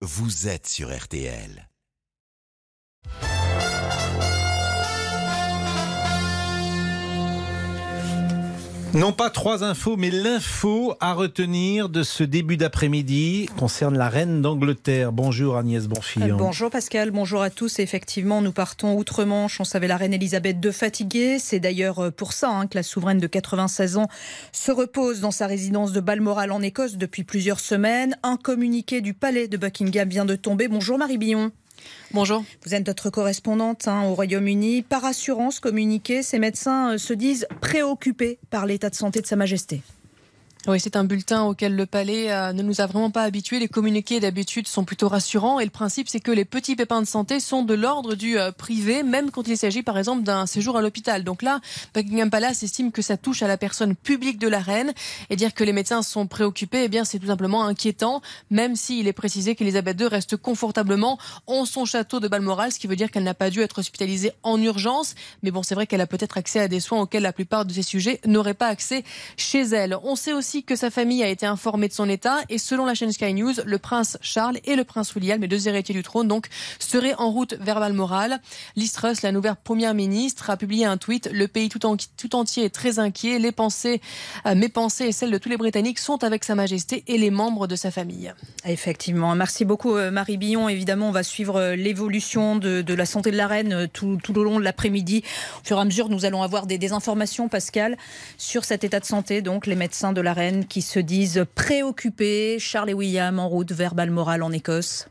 vous êtes sur RTL. Non pas trois infos, mais l'info à retenir de ce début d'après-midi concerne la reine d'Angleterre. Bonjour Agnès Bonfillon. Bonjour Pascal, bonjour à tous. Effectivement, nous partons outre-Manche. On savait la reine Elisabeth II fatiguée. C'est d'ailleurs pour ça hein, que la souveraine de 96 ans se repose dans sa résidence de Balmoral en Écosse depuis plusieurs semaines. Un communiqué du palais de Buckingham vient de tomber. Bonjour Marie Billon. Bonjour. Vous êtes notre correspondante hein, au Royaume-Uni. Par assurance communiquée, ces médecins euh, se disent préoccupés par l'état de santé de Sa Majesté. Oui, c'est un bulletin auquel le palais euh, ne nous a vraiment pas habitués. Les communiqués d'habitude sont plutôt rassurants et le principe c'est que les petits pépins de santé sont de l'ordre du euh, privé, même quand il s'agit par exemple d'un séjour à l'hôpital. Donc là, Buckingham Palace estime que ça touche à la personne publique de la reine et dire que les médecins sont préoccupés, eh bien c'est tout simplement inquiétant, même s'il est précisé qu'Elisabeth II reste confortablement en son château de Balmoral, ce qui veut dire qu'elle n'a pas dû être hospitalisée en urgence. Mais bon, c'est vrai qu'elle a peut-être accès à des soins auxquels la plupart de ces sujets n'auraient pas accès chez elle. On sait aussi que sa famille a été informée de son état et selon la chaîne Sky News, le prince Charles et le prince William, les deux héritiers du trône, donc seraient en route vers Balmoral. Liz Truss, la nouvelle première ministre, a publié un tweet. Le pays tout, entier est très inquiet. Les pensées, euh, mes pensées et celles de tous les Britanniques sont avec Sa Majesté et les membres de sa famille. Effectivement. Merci beaucoup, euh, Marie Billon. Évidemment, on va suivre euh, l'évolution de, la santé de la reine tout, tout au long de l'après-midi. Au fur et à mesure, nous allons avoir des, des informations, Pascal, sur cet état de santé. Donc, les médecins de la reine qui se disent préoccupés. Charles et William en route vers Balmoral en Écosse.